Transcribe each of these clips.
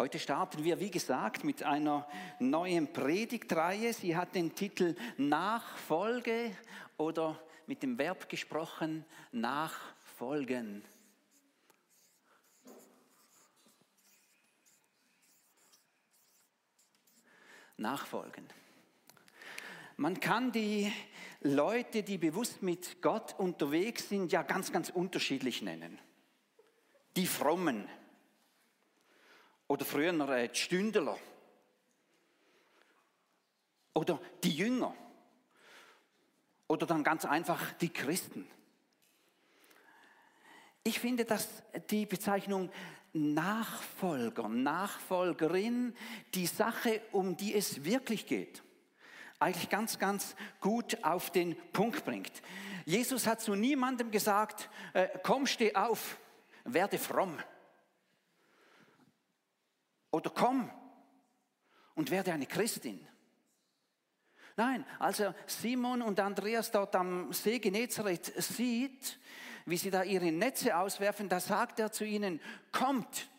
Heute starten wir, wie gesagt, mit einer neuen Predigtreihe. Sie hat den Titel Nachfolge oder mit dem Verb gesprochen Nachfolgen. Nachfolgen. Man kann die Leute, die bewusst mit Gott unterwegs sind, ja ganz, ganz unterschiedlich nennen. Die Frommen oder früher äh, die Stündler oder die Jünger oder dann ganz einfach die Christen. Ich finde, dass die Bezeichnung Nachfolger, Nachfolgerin die Sache, um die es wirklich geht, eigentlich ganz, ganz gut auf den Punkt bringt. Jesus hat zu niemandem gesagt, äh, komm, steh auf, werde fromm. Oder komm und werde eine Christin. Nein, als er Simon und Andreas dort am See Genezareth sieht, wie sie da ihre Netze auswerfen, da sagt er zu ihnen, kommt,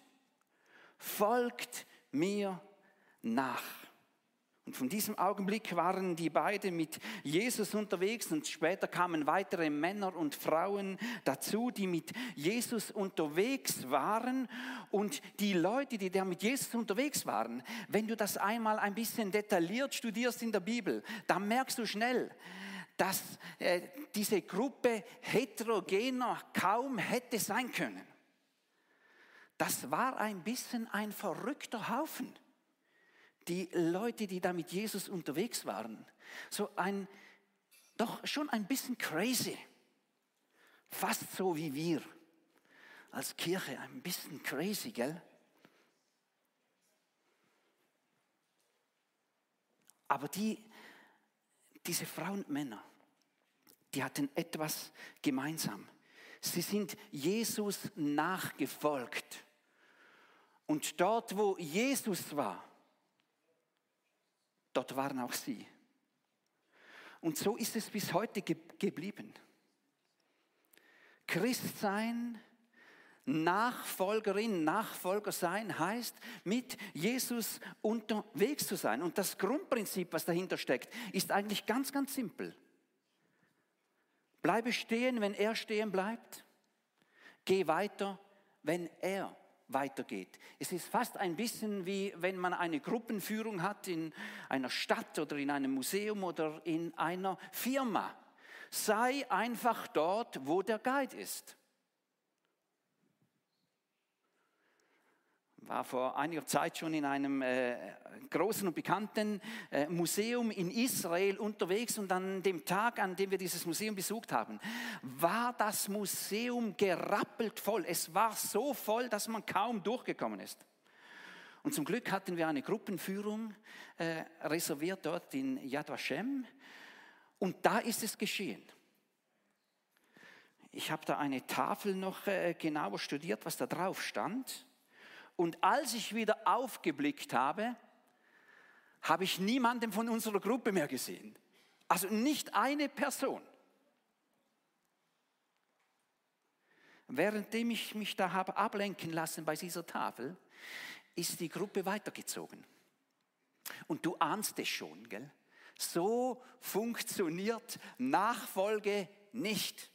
folgt mir nach. Und von diesem Augenblick waren die beiden mit Jesus unterwegs und später kamen weitere Männer und Frauen dazu, die mit Jesus unterwegs waren. Und die Leute, die da mit Jesus unterwegs waren, wenn du das einmal ein bisschen detailliert studierst in der Bibel, dann merkst du schnell, dass äh, diese Gruppe heterogener kaum hätte sein können. Das war ein bisschen ein verrückter Haufen die Leute, die da mit Jesus unterwegs waren, so ein, doch schon ein bisschen crazy. Fast so wie wir als Kirche, ein bisschen crazy, gell? Aber die, diese Frauen und Männer, die hatten etwas gemeinsam. Sie sind Jesus nachgefolgt. Und dort, wo Jesus war, Dort waren auch sie. Und so ist es bis heute ge geblieben. Christsein, Nachfolgerin, Nachfolger sein heißt, mit Jesus unterwegs zu sein. Und das Grundprinzip, was dahinter steckt, ist eigentlich ganz, ganz simpel. Bleibe stehen, wenn er stehen bleibt. Geh weiter, wenn er weitergeht. Es ist fast ein bisschen wie wenn man eine Gruppenführung hat in einer Stadt oder in einem Museum oder in einer Firma. Sei einfach dort, wo der Guide ist. War vor einiger Zeit schon in einem äh, großen und bekannten äh, Museum in Israel unterwegs und an dem Tag, an dem wir dieses Museum besucht haben, war das Museum gerappelt voll. Es war so voll, dass man kaum durchgekommen ist. Und zum Glück hatten wir eine Gruppenführung äh, reserviert dort in Yad Vashem und da ist es geschehen. Ich habe da eine Tafel noch äh, genauer studiert, was da drauf stand. Und als ich wieder aufgeblickt habe, habe ich niemanden von unserer Gruppe mehr gesehen. Also nicht eine Person. Währenddem ich mich da habe ablenken lassen bei dieser Tafel, ist die Gruppe weitergezogen. Und du ahnst es schon, gell? So funktioniert Nachfolge nicht.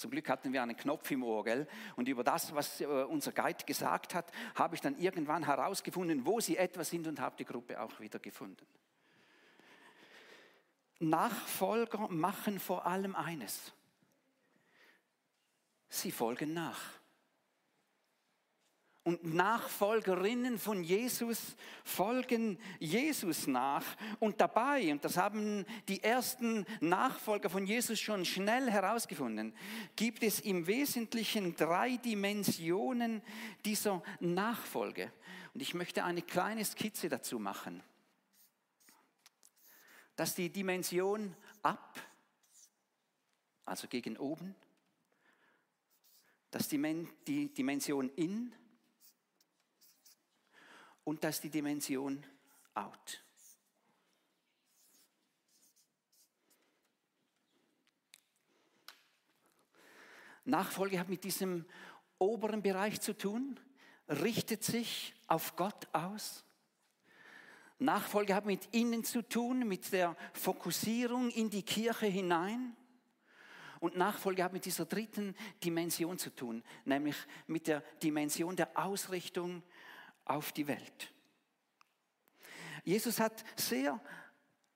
Zum Glück hatten wir einen Knopf im Ohr, gell? Und über das, was äh, unser Guide gesagt hat, habe ich dann irgendwann herausgefunden, wo sie etwa sind und habe die Gruppe auch wieder gefunden. Nachfolger machen vor allem eines. Sie folgen nach und Nachfolgerinnen von Jesus folgen Jesus nach. Und dabei, und das haben die ersten Nachfolger von Jesus schon schnell herausgefunden, gibt es im Wesentlichen drei Dimensionen dieser Nachfolge. Und ich möchte eine kleine Skizze dazu machen. Dass die Dimension ab, also gegen oben, dass die Dimension in, und das ist die Dimension out. Nachfolge hat mit diesem oberen Bereich zu tun, richtet sich auf Gott aus. Nachfolge hat mit innen zu tun, mit der Fokussierung in die Kirche hinein. Und Nachfolge hat mit dieser dritten Dimension zu tun, nämlich mit der Dimension der Ausrichtung auf die Welt. Jesus hat sehr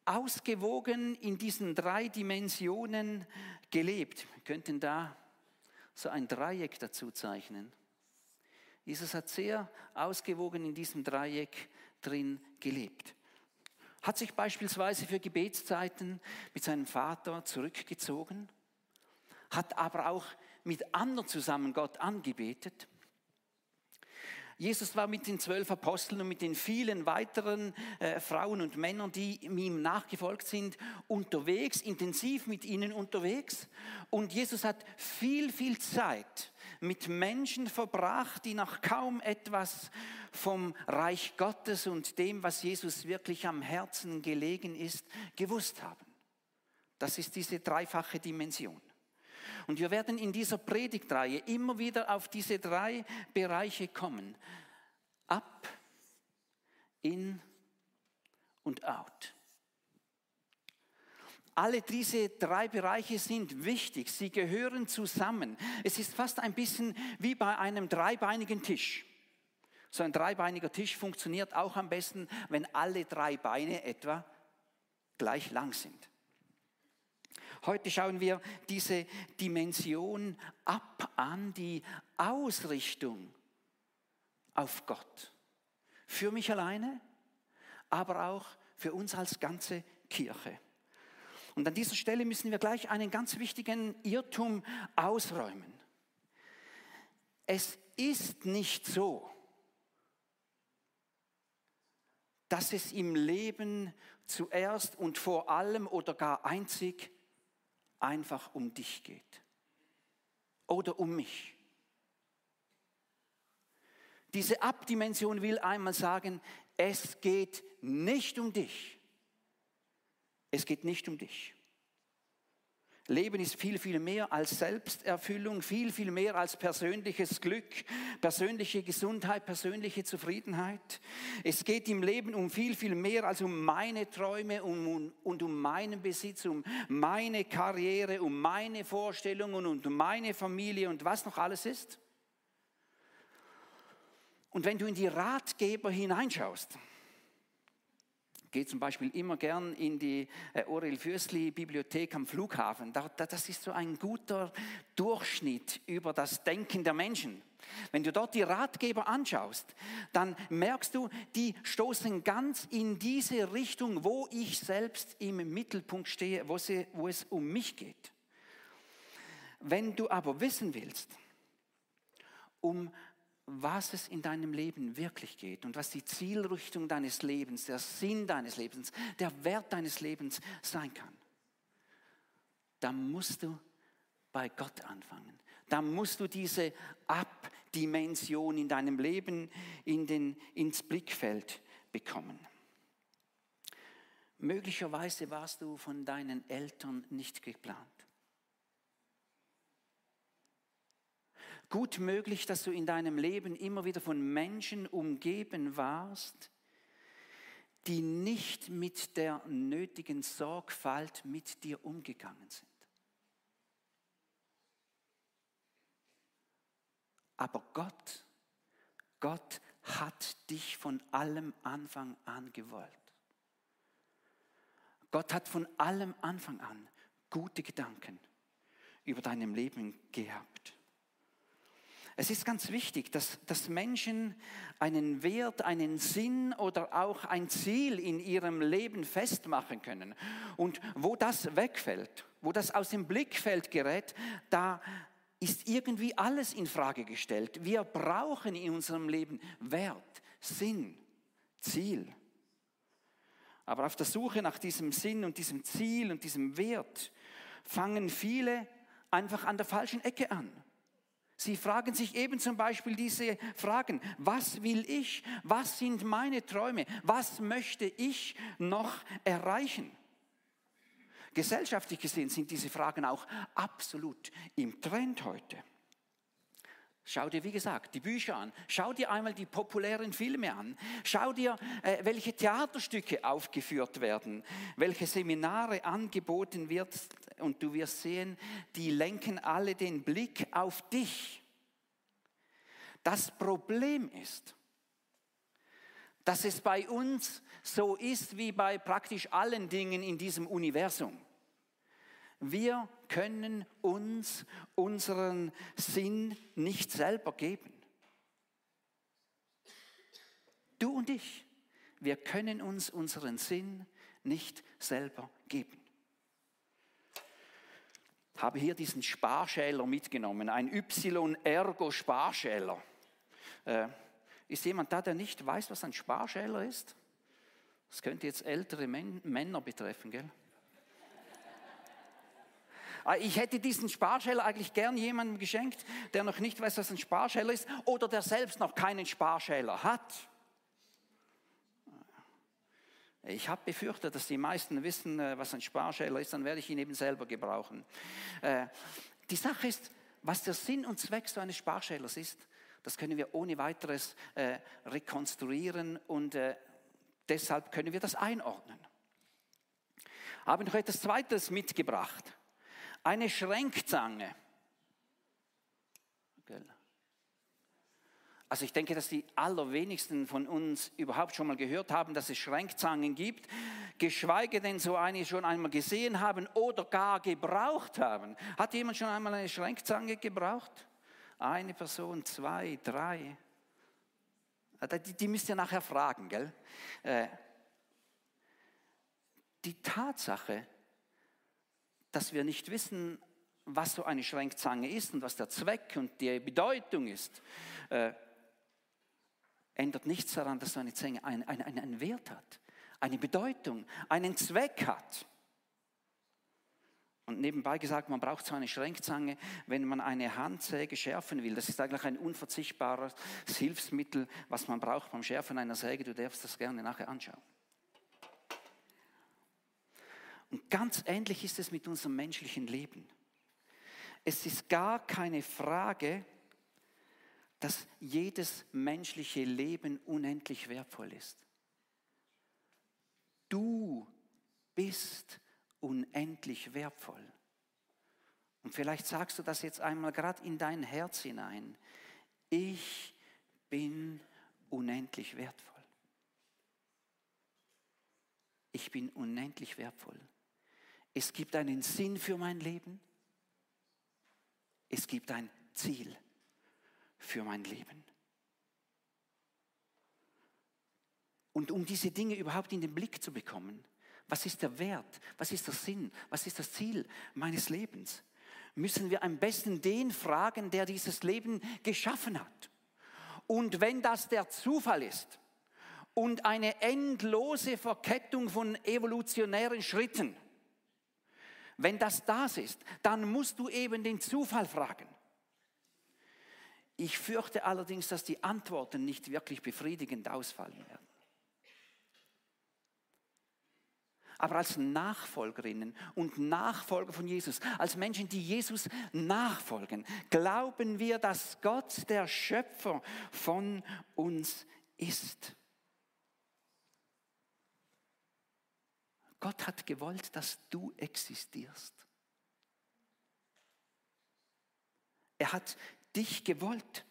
ausgewogen in diesen drei Dimensionen gelebt. Wir könnten da so ein Dreieck dazu zeichnen. Jesus hat sehr ausgewogen in diesem Dreieck drin gelebt. Hat sich beispielsweise für Gebetszeiten mit seinem Vater zurückgezogen, hat aber auch mit anderen zusammen Gott angebetet Jesus war mit den zwölf Aposteln und mit den vielen weiteren äh, Frauen und Männern, die ihm nachgefolgt sind, unterwegs, intensiv mit ihnen unterwegs. Und Jesus hat viel, viel Zeit mit Menschen verbracht, die noch kaum etwas vom Reich Gottes und dem, was Jesus wirklich am Herzen gelegen ist, gewusst haben. Das ist diese dreifache Dimension. Und wir werden in dieser Predigtreihe immer wieder auf diese drei Bereiche kommen. Up, in und out. Alle diese drei Bereiche sind wichtig, sie gehören zusammen. Es ist fast ein bisschen wie bei einem dreibeinigen Tisch. So ein dreibeiniger Tisch funktioniert auch am besten, wenn alle drei Beine etwa gleich lang sind. Heute schauen wir diese Dimension ab an, die Ausrichtung auf Gott. Für mich alleine, aber auch für uns als ganze Kirche. Und an dieser Stelle müssen wir gleich einen ganz wichtigen Irrtum ausräumen. Es ist nicht so, dass es im Leben zuerst und vor allem oder gar einzig einfach um dich geht oder um mich. Diese Abdimension will einmal sagen, es geht nicht um dich. Es geht nicht um dich. Leben ist viel, viel mehr als Selbsterfüllung, viel, viel mehr als persönliches Glück, persönliche Gesundheit, persönliche Zufriedenheit. Es geht im Leben um viel, viel mehr als um meine Träume und um meinen Besitz, um meine Karriere, um meine Vorstellungen und um meine Familie und was noch alles ist. Und wenn du in die Ratgeber hineinschaust, gehe zum Beispiel immer gern in die äh, Orel Fürstli Bibliothek am Flughafen. das ist so ein guter Durchschnitt über das Denken der Menschen. Wenn du dort die Ratgeber anschaust, dann merkst du, die stoßen ganz in diese Richtung, wo ich selbst im Mittelpunkt stehe, wo es um mich geht. Wenn du aber wissen willst, um was es in deinem Leben wirklich geht und was die Zielrichtung deines Lebens, der Sinn deines Lebens, der Wert deines Lebens sein kann, dann musst du bei Gott anfangen. Dann musst du diese Abdimension in deinem Leben in den, ins Blickfeld bekommen. Möglicherweise warst du von deinen Eltern nicht geplant. Gut möglich, dass du in deinem Leben immer wieder von Menschen umgeben warst, die nicht mit der nötigen Sorgfalt mit dir umgegangen sind. Aber Gott, Gott hat dich von allem Anfang an gewollt. Gott hat von allem Anfang an gute Gedanken über deinem Leben gehabt. Es ist ganz wichtig, dass, dass Menschen einen Wert, einen Sinn oder auch ein Ziel in ihrem Leben festmachen können. Und wo das wegfällt, wo das aus dem Blickfeld gerät, da ist irgendwie alles in Frage gestellt. Wir brauchen in unserem Leben Wert, Sinn, Ziel. Aber auf der Suche nach diesem Sinn und diesem Ziel und diesem Wert fangen viele einfach an der falschen Ecke an. Sie fragen sich eben zum Beispiel diese Fragen, was will ich? Was sind meine Träume? Was möchte ich noch erreichen? Gesellschaftlich gesehen sind diese Fragen auch absolut im Trend heute. Schau dir, wie gesagt, die Bücher an. Schau dir einmal die populären Filme an. Schau dir, äh, welche Theaterstücke aufgeführt werden, welche Seminare angeboten wird. Und du wirst sehen, die lenken alle den Blick auf dich. Das Problem ist, dass es bei uns so ist wie bei praktisch allen Dingen in diesem Universum. Wir können uns unseren Sinn nicht selber geben. Du und ich, wir können uns unseren Sinn nicht selber geben. Ich habe hier diesen Sparschäler mitgenommen, ein Y-Ergo-Sparschäler. Äh, ist jemand da, der nicht weiß, was ein Sparschäler ist? Das könnte jetzt ältere Männer betreffen, gell? Ah, ich hätte diesen Sparschäler eigentlich gern jemandem geschenkt, der noch nicht weiß, was ein Sparschäler ist oder der selbst noch keinen Sparschäler hat. Ich habe befürchtet, dass die meisten wissen, äh, was ein Sparschäler ist, dann werde ich ihn eben selber gebrauchen. Äh, die Sache ist, was der Sinn und Zweck so eines Sparschälers ist, das können wir ohne weiteres äh, rekonstruieren und deshalb können wir das einordnen. Habe noch etwas Zweites mitgebracht eine Schränkzange. Also ich denke, dass die allerwenigsten von uns überhaupt schon mal gehört haben, dass es Schränkzangen gibt, geschweige denn so eine schon einmal gesehen haben oder gar gebraucht haben. Hat jemand schon einmal eine Schränkzange gebraucht? Eine Person, zwei, drei. Ah, die, die müsst ihr nachher fragen, gell? Äh, die Tatsache, dass wir nicht wissen, was so eine Schränkzange ist und was der Zweck und die Bedeutung ist, äh, ändert nichts daran, dass so eine Zange einen, einen, einen Wert hat, eine Bedeutung, einen Zweck hat. Und nebenbei gesagt, man braucht so eine Schränkzange, wenn man eine Handsäge schärfen will. Das ist eigentlich ein unverzichtbares Hilfsmittel, was man braucht beim Schärfen einer Säge. Du darfst das gerne nachher anschauen. Und ganz ähnlich ist es mit unserem menschlichen Leben. Es ist gar keine Frage, dass jedes menschliche Leben unendlich wertvoll ist. Du bist unendlich wertvoll. Und vielleicht sagst du das jetzt einmal gerade in dein Herz hinein. Ich bin unendlich wertvoll. Ich bin unendlich wertvoll. Es gibt einen Sinn für mein Leben. Es gibt ein Ziel für mein Leben. Und um diese Dinge überhaupt in den Blick zu bekommen, was ist der Wert, was ist der Sinn, was ist das Ziel meines Lebens, müssen wir am besten den fragen, der dieses Leben geschaffen hat. Und wenn das der Zufall ist und eine endlose Verkettung von evolutionären Schritten, wenn das das ist, dann musst du eben den Zufall fragen. Ich fürchte allerdings, dass die Antworten nicht wirklich befriedigend ausfallen werden. Aber als Nachfolgerinnen und Nachfolger von Jesus, als Menschen, die Jesus nachfolgen, glauben wir, dass Gott der Schöpfer von uns ist. Gott hat gewollt, dass du existierst. Er hat dich gewollt.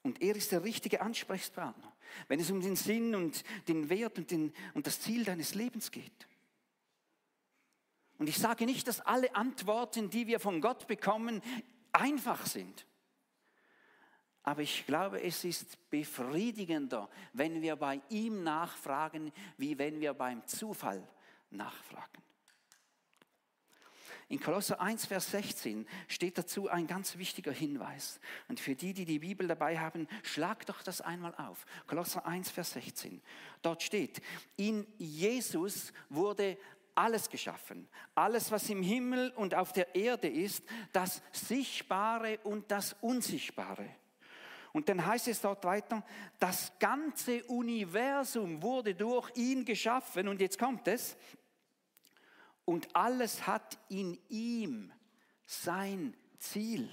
Und er ist der richtige Ansprechpartner, wenn es um den Sinn und den Wert und, den, und das Ziel deines Lebens geht. Und ich sage nicht, dass alle Antworten, die wir von Gott bekommen, einfach sind. Aber ich glaube, es ist befriedigender, wenn wir bei ihm nachfragen, wie wenn wir beim Zufall nachfragen. In Kolosser 1, Vers 16 steht dazu ein ganz wichtiger Hinweis. Und für die, die die Bibel dabei haben, schlag doch das einmal auf. Kolosser 1, Vers 16. Dort steht, in Jesus wurde alles geschaffen. Alles, was im Himmel und auf der Erde ist, das Sichtbare und das Unsichtbare und dann heißt es dort weiter, das ganze Universum wurde durch ihn geschaffen. Und jetzt kommt es. Und alles hat in ihm sein Ziel.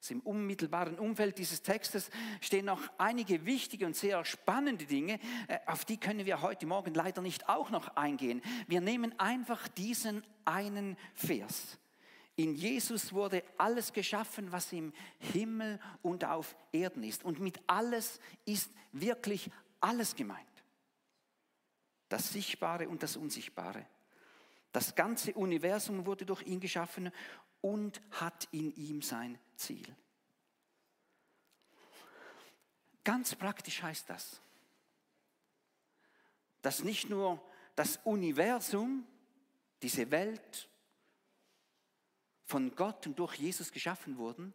Also Im unmittelbaren Umfeld dieses Textes stehen noch einige wichtige und sehr spannende Dinge. Äh, auf die können wir heute Morgen leider nicht auch noch eingehen. Wir nehmen einfach diesen einen Vers. In Jesus wurde alles geschaffen, was im Himmel und auf Erden ist. Und mit alles ist wirklich alles gemeint. Das Sichtbare und das Unsichtbare. Das ganze Universum wurde durch ihn geschaffen und hat in ihm sein Ziel. Ganz praktisch heißt das, dass nicht nur das Universum, diese Welt von Gott und durch Jesus geschaffen wurden,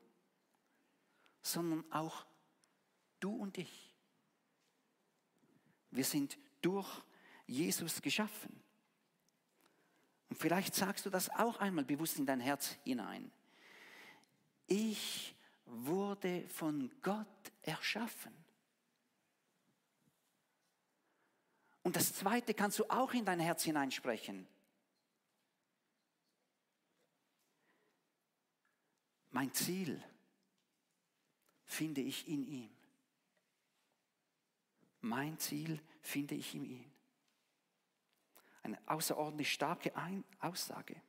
sondern auch du und ich. Wir sind durch Jesus geschaffen. Und vielleicht sagst du das auch einmal bewusst in dein Herz hinein. Ich wurde von Gott erschaffen. Und das Zweite kannst du auch in dein Herz hineinsprechen. Mein Ziel finde ich in ihm. Mein Ziel finde ich in ihm. Eine außerordentlich starke Aussage.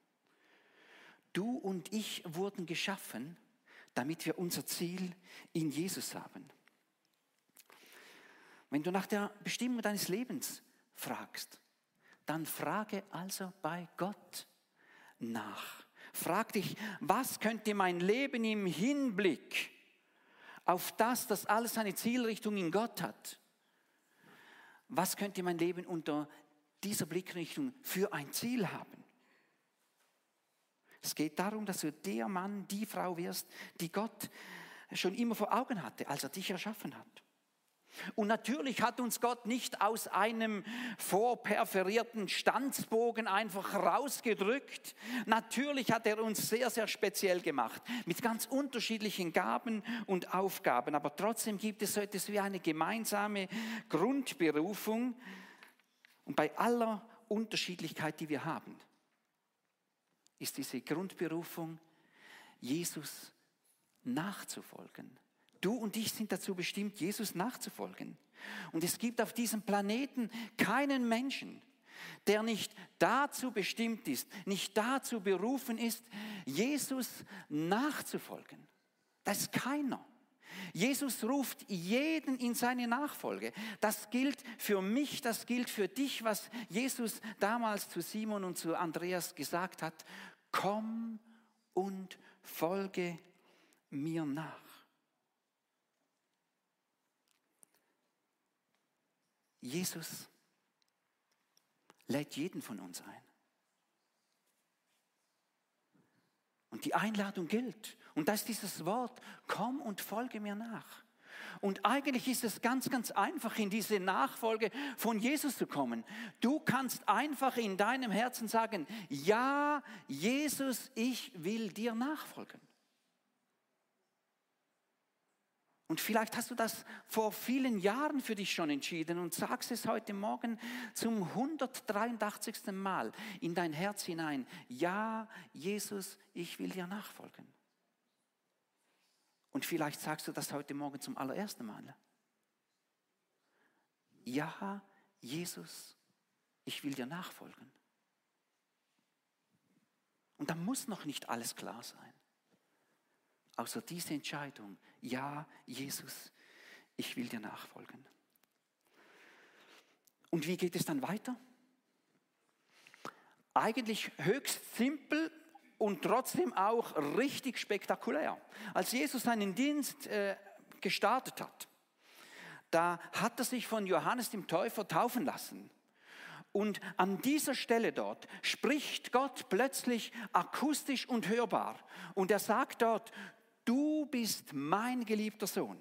Du und ich wurden geschaffen, damit wir unser Ziel in Jesus haben. Wenn du nach der Bestimmung deines Lebens fragst, dann frage also bei Gott nach. Frag dich, was könnte mein Leben im Hinblick auf das, dass alles eine Zielrichtung in Gott hat, was könnte mein Leben unter dieser Blickrichtung für ein Ziel haben. Es geht darum, dass du der Mann, die Frau wirst, die Gott schon immer vor Augen hatte, als er dich erschaffen hat. Und natürlich hat uns Gott nicht aus einem vorperforierten Stanzbogen einfach rausgedrückt. Natürlich hat er uns sehr, sehr speziell gemacht, mit ganz unterschiedlichen Gaben und Aufgaben. Aber trotzdem gibt es so etwas wie eine gemeinsame Grundberufung, und bei aller Unterschiedlichkeit, die wir haben, ist diese Grundberufung, Jesus nachzufolgen. Du und ich sind dazu bestimmt, Jesus nachzufolgen. Und es gibt auf diesem Planeten keinen Menschen, der nicht dazu bestimmt ist, nicht dazu berufen ist, Jesus nachzufolgen. Das ist keiner. Jesus ruft jeden in seine Nachfolge. Das gilt für mich, das gilt für dich, was Jesus damals zu Simon und zu Andreas gesagt hat. Komm und folge mir nach. Jesus lädt jeden von uns ein. Und die Einladung gilt. Und da ist dieses Wort, komm und folge mir nach. Und eigentlich ist es ganz, ganz einfach, in diese Nachfolge von Jesus zu kommen. Du kannst einfach in deinem Herzen sagen, ja, Jesus, ich will dir nachfolgen. Und vielleicht hast du das vor vielen Jahren für dich schon entschieden und sagst es heute Morgen zum 183. Mal in dein Herz hinein. Ja, Jesus, ich will dir nachfolgen. Und vielleicht sagst du das heute Morgen zum allerersten Mal. Ja, Jesus, ich will dir nachfolgen. Und da muss noch nicht alles klar sein. Außer diese Entscheidung, ja, Jesus, ich will dir nachfolgen. Und wie geht es dann weiter? Eigentlich höchst simpel und trotzdem auch richtig spektakulär. Als Jesus seinen Dienst äh, gestartet hat, da hat er sich von Johannes dem Täufer taufen lassen. Und an dieser Stelle dort spricht Gott plötzlich akustisch und hörbar. Und er sagt dort, du bist mein geliebter Sohn.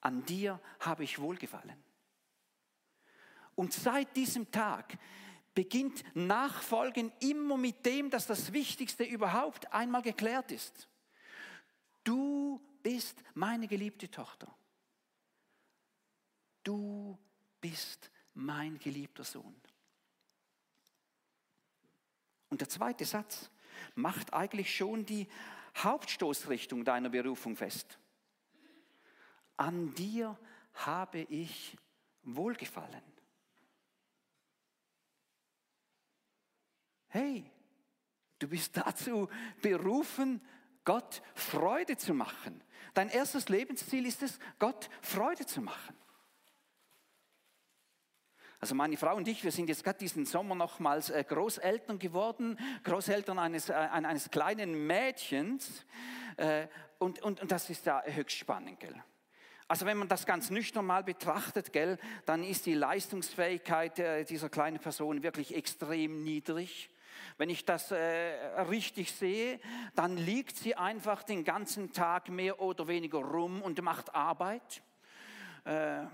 An dir habe ich wohlgefallen. Und seit diesem Tag beginnt Nachfolgen immer mit dem, dass das Wichtigste überhaupt einmal geklärt ist. Du bist meine geliebte Tochter. Du bist mein geliebter Sohn. Und der zweite Satz macht eigentlich schon die Hauptstoßrichtung deiner Berufung fest. An dir habe ich Wohlgefallen. Hey, du bist dazu berufen, Gott Freude zu machen. Dein erstes Lebensziel ist es, Gott Freude zu machen. Also meine Frau und ich, wir sind jetzt gerade diesen Sommer nochmals äh, Großeltern geworden, Großeltern eines, äh, eines kleinen Mädchens. Äh, und, und, und das ist ja höchst spannend, gell? Also wenn man das ganz nüchtern mal betrachtet, gell, dann ist die Leistungsfähigkeit dieser kleinen Person wirklich extrem niedrig. Wenn ich das äh, richtig sehe, dann liegt sie einfach den ganzen Tag mehr oder weniger rum und macht Arbeit. Äh,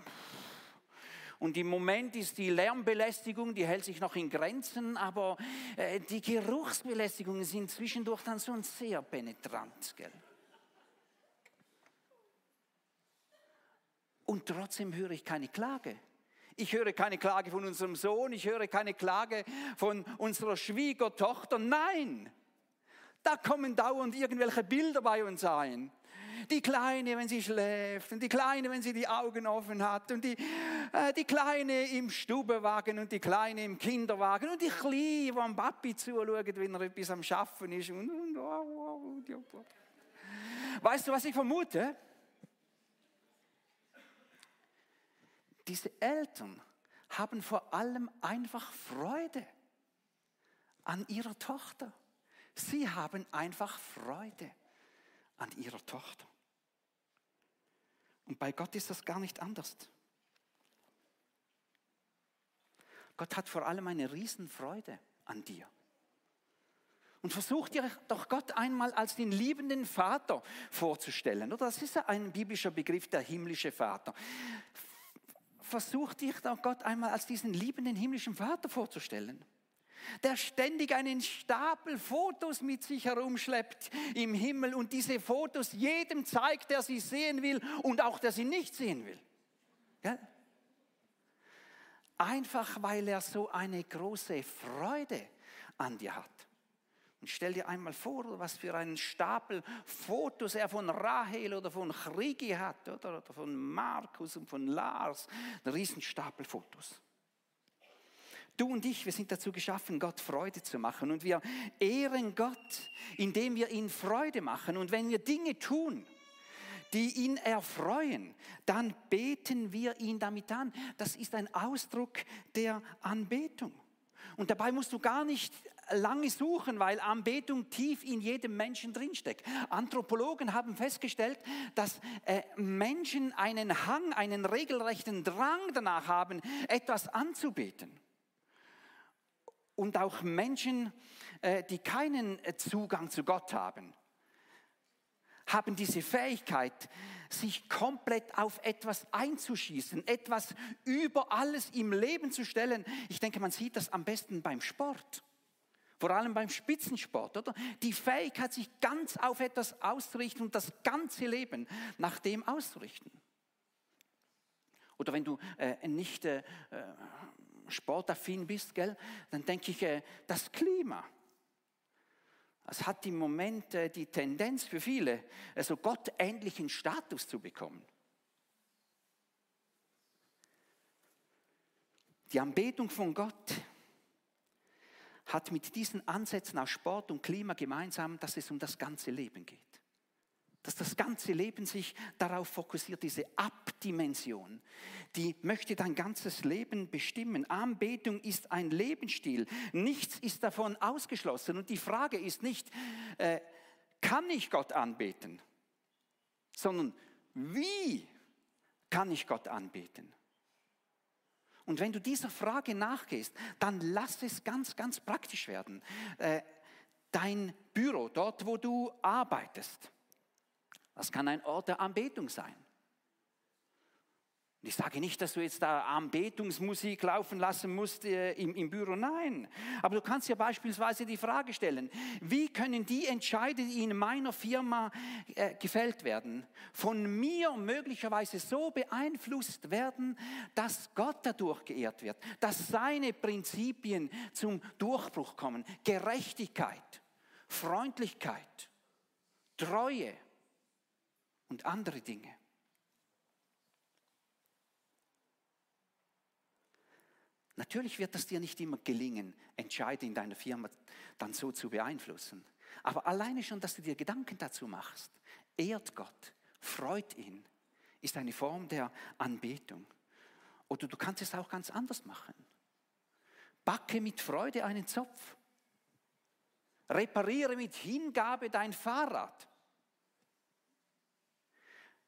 und im Moment ist die Lärmbelästigung, die hält sich noch in Grenzen, aber äh, die Geruchsbelästigungen sind zwischendurch dann schon sehr penetrant. Gell? Und trotzdem höre ich keine Klage. Ich höre keine Klage von unserem Sohn, ich höre keine Klage von unserer Schwiegertochter. Nein, da kommen dauernd irgendwelche Bilder bei uns ein. Die Kleine, wenn sie schläft, und die Kleine, wenn sie die Augen offen hat, und die, äh, die Kleine im Stubenwagen und die Kleine im Kinderwagen und die Kleine, die am Papi zuschaut, wenn er etwas am Schaffen ist. Und, und, oh, oh, oh, weißt du, was ich vermute? Diese Eltern haben vor allem einfach Freude an ihrer Tochter. Sie haben einfach Freude an ihrer Tochter. Und bei Gott ist das gar nicht anders. Gott hat vor allem eine Riesenfreude an dir. Und versuch dir doch Gott einmal als den liebenden Vater vorzustellen. Oder das ist ja ein biblischer Begriff, der himmlische Vater versuch dich doch Gott einmal als diesen liebenden himmlischen Vater vorzustellen, der ständig einen Stapel Fotos mit sich herumschleppt im Himmel und diese Fotos jedem zeigt, der sie sehen will und auch der sie nicht sehen will. Ja? Einfach weil er so eine große Freude an dir hat. Und stell dir einmal vor, was für einen Stapel Fotos er von Rahel oder von Chrigi hat, oder, oder von Markus und von Lars. Ein Riesenstapel Fotos. Du und ich, wir sind dazu geschaffen, Gott Freude zu machen. Und wir ehren Gott, indem wir ihn Freude machen. Und wenn wir Dinge tun, die ihn erfreuen, dann beten wir ihn damit an. Das ist ein Ausdruck der Anbetung. Und dabei musst du gar nicht lange suchen, weil Anbetung tief in jedem Menschen drinsteckt. Anthropologen haben festgestellt, dass äh, Menschen einen Hang, einen regelrechten Drang danach haben, etwas anzubeten. Und auch Menschen, äh, die keinen Zugang zu Gott haben, haben diese Fähigkeit, sich komplett auf etwas einzuschießen, etwas über alles im Leben zu stellen. Ich denke, man sieht das am besten beim Sport. Vor allem beim Spitzensport, oder? Die Fähigkeit, sich ganz auf etwas auszurichten und das ganze Leben nach dem auszurichten. Oder wenn du äh, nicht äh, sportaffin bist, gell, dann denke ich, äh, das Klima. Es hat im Moment die Tendenz für viele, also gottähnlichen Status zu bekommen. Die Anbetung von Gott hat mit diesen Ansätzen aus Sport und Klima gemeinsam, dass es um das ganze Leben geht. Dass das ganze Leben sich darauf fokussiert, diese Abdimension, die möchte dein ganzes Leben bestimmen. Anbetung ist ein Lebensstil. Nichts ist davon ausgeschlossen. Und die Frage ist nicht, äh, kann ich Gott anbeten, sondern wie kann ich Gott anbeten? Und wenn du dieser Frage nachgehst, dann lass es ganz, ganz praktisch werden. Äh, dein Büro, dort wo du arbeitest, das kann ein Ort der Anbetung sein. Und ich sage nicht, dass du jetzt da Anbetungsmusik laufen lassen musst äh, im, im, Büro, nein. Aber du kannst ja beispielsweise die Frage stellen, wie können die Entscheidungen, die in meiner Firma äh, gefällt werden, von mir möglicherweise so beeinflusst werden, dass Gott dadurch geehrt wird, dass seine Prinzipien zum Durchbruch kommen. Gerechtigkeit, Freundlichkeit, Treue und andere Dinge. Natürlich wird es dir nicht immer gelingen, Entscheide in deiner Firma dann so zu beeinflussen. Aber alleine schon, dass du dir Gedanken dazu machst, ehrt Gott, freut ihn, ist eine Form der Anbetung. Oder du kannst es auch ganz anders machen. Backe mit Freude einen Zopf. Repariere mit Hingabe dein Fahrrad.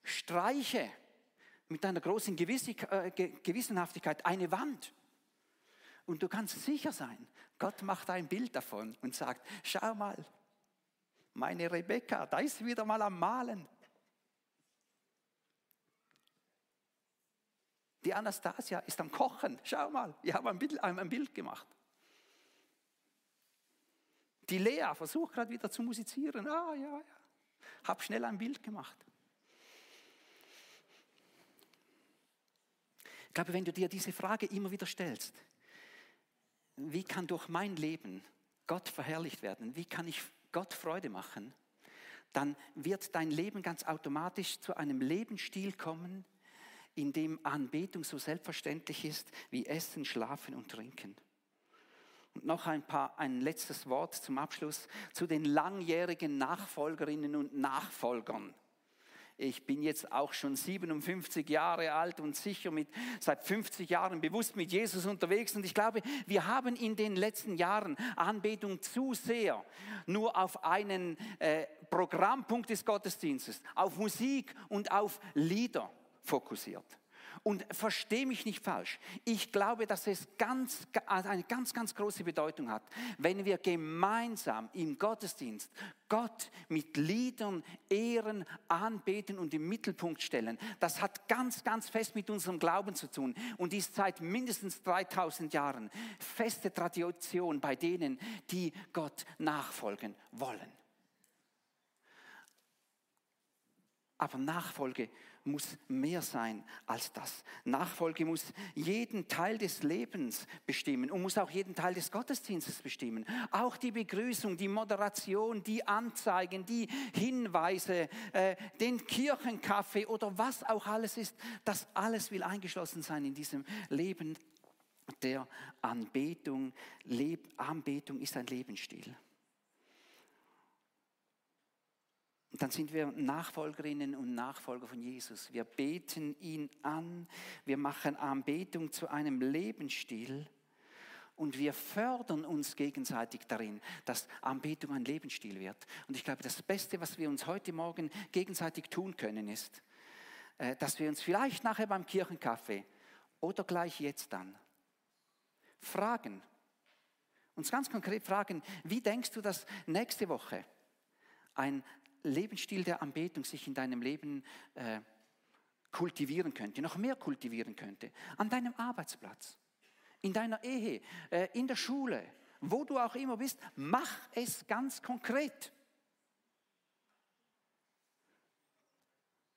Streiche mit einer großen äh, Gewissenhaftigkeit eine Wand. Und du kannst sicher sein, Gott macht ein Bild davon und sagt, schau mal, meine Rebecca, da ist wieder mal am Malen. Die Anastasia ist am Kochen. Schau mal, ich habe ein Bild, ein Bild gemacht. Die Lea versucht gerade wieder zu musizieren. Ah, ja, ja. Hab schnell ein Bild gemacht. Ich glaube, wenn du dir diese Frage immer wieder stellst, wie kann durch mein Leben Gott verherrlicht werden? Wie kann ich Gott Freude machen? Dann wird dein Leben ganz automatisch zu einem Lebensstil kommen, in dem Anbetung so selbstverständlich ist wie Essen, Schlafen und Trinken. Und noch ein, paar, ein letztes Wort zum Abschluss zu den langjährigen Nachfolgerinnen und Nachfolgern. Ich bin jetzt auch schon 57 Jahre alt und sicher mit, seit 50 Jahren bewusst mit Jesus unterwegs. Und ich glaube, wir haben in den letzten Jahren Anbetung zu sehr nur auf einen äh, Programmpunkt des Gottesdienstes, auf Musik und auf Lieder fokussiert. Und verstehe mich nicht falsch. Ich glaube, dass es ganz, eine ganz, ganz große Bedeutung hat, wenn wir gemeinsam im Gottesdienst Gott mit Liedern ehren, anbeten und im Mittelpunkt stellen. Das hat ganz, ganz fest mit unserem Glauben zu tun und ist seit mindestens 3000 Jahren feste Tradition bei denen, die Gott nachfolgen wollen. Aber Nachfolge muss mehr sein als das. Nachfolge muss jeden Teil des Lebens bestimmen und muss auch jeden Teil des Gottesdienstes bestimmen. Auch die Begrüßung, die Moderation, die Anzeigen, die Hinweise, äh, den Kirchenkaffee oder was auch alles ist, das alles will eingeschlossen sein in diesem Leben der Anbetung. Leb Anbetung ist ein Lebensstil. Und dann sind wir Nachfolgerinnen und Nachfolger von Jesus. Wir beten ihn an, wir machen Anbetung zu einem Lebensstil und wir fördern uns gegenseitig darin, dass Anbetung ein Lebensstil wird. Und ich glaube, das Beste, was wir uns heute Morgen gegenseitig tun können, ist, äh, dass wir uns vielleicht nachher beim Kirchenkaffee oder gleich jetzt dann fragen, uns ganz konkret fragen, wie denkst du, dass nächste Woche ein Lebensstil der Anbetung sich in deinem Leben äh, kultivieren könnte, noch mehr kultivieren könnte. An deinem Arbeitsplatz, in deiner Ehe, äh, in der Schule, wo du auch immer bist, mach es ganz konkret.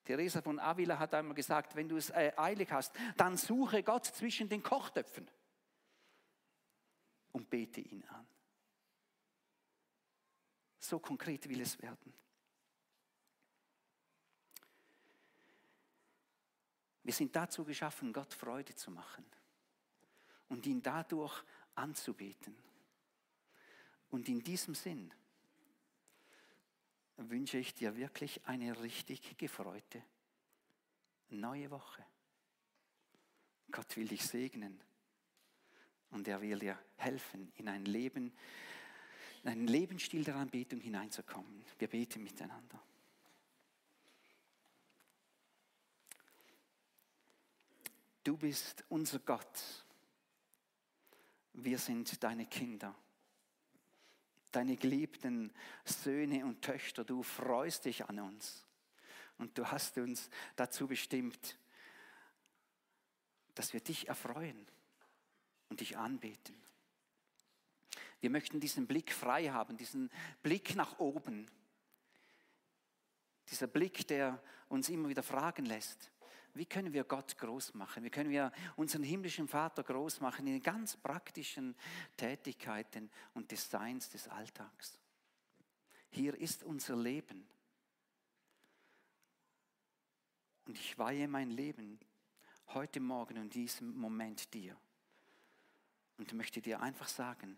Teresa von Avila hat einmal gesagt, wenn du es äh, eilig hast, dann suche Gott zwischen den Kochtöpfen und bete ihn an. So konkret will es werden. Wir sind dazu geschaffen, Gott Freude zu machen und ihn dadurch anzubeten. Und in diesem Sinn wünsche ich dir wirklich eine richtig gefreute neue Woche. Gott will dich segnen und er will dir helfen, in ein Leben, in einen Lebensstil der Anbetung hineinzukommen. Wir beten miteinander. Du bist unser Gott. Wir sind deine Kinder, deine geliebten Söhne und Töchter. Du freust dich an uns und du hast uns dazu bestimmt, dass wir dich erfreuen und dich anbeten. Wir möchten diesen Blick frei haben, diesen Blick nach oben. Dieser Blick, der uns immer wieder fragen lässt, wie können wir Gott groß machen? Wie können wir unseren himmlischen Vater groß machen in ganz praktischen Tätigkeiten und Designs des Alltags? Hier ist unser Leben. Und ich weihe mein Leben heute Morgen und diesem Moment dir. Und möchte dir einfach sagen,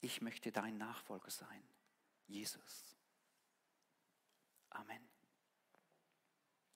ich möchte dein Nachfolger sein, Jesus. Amen.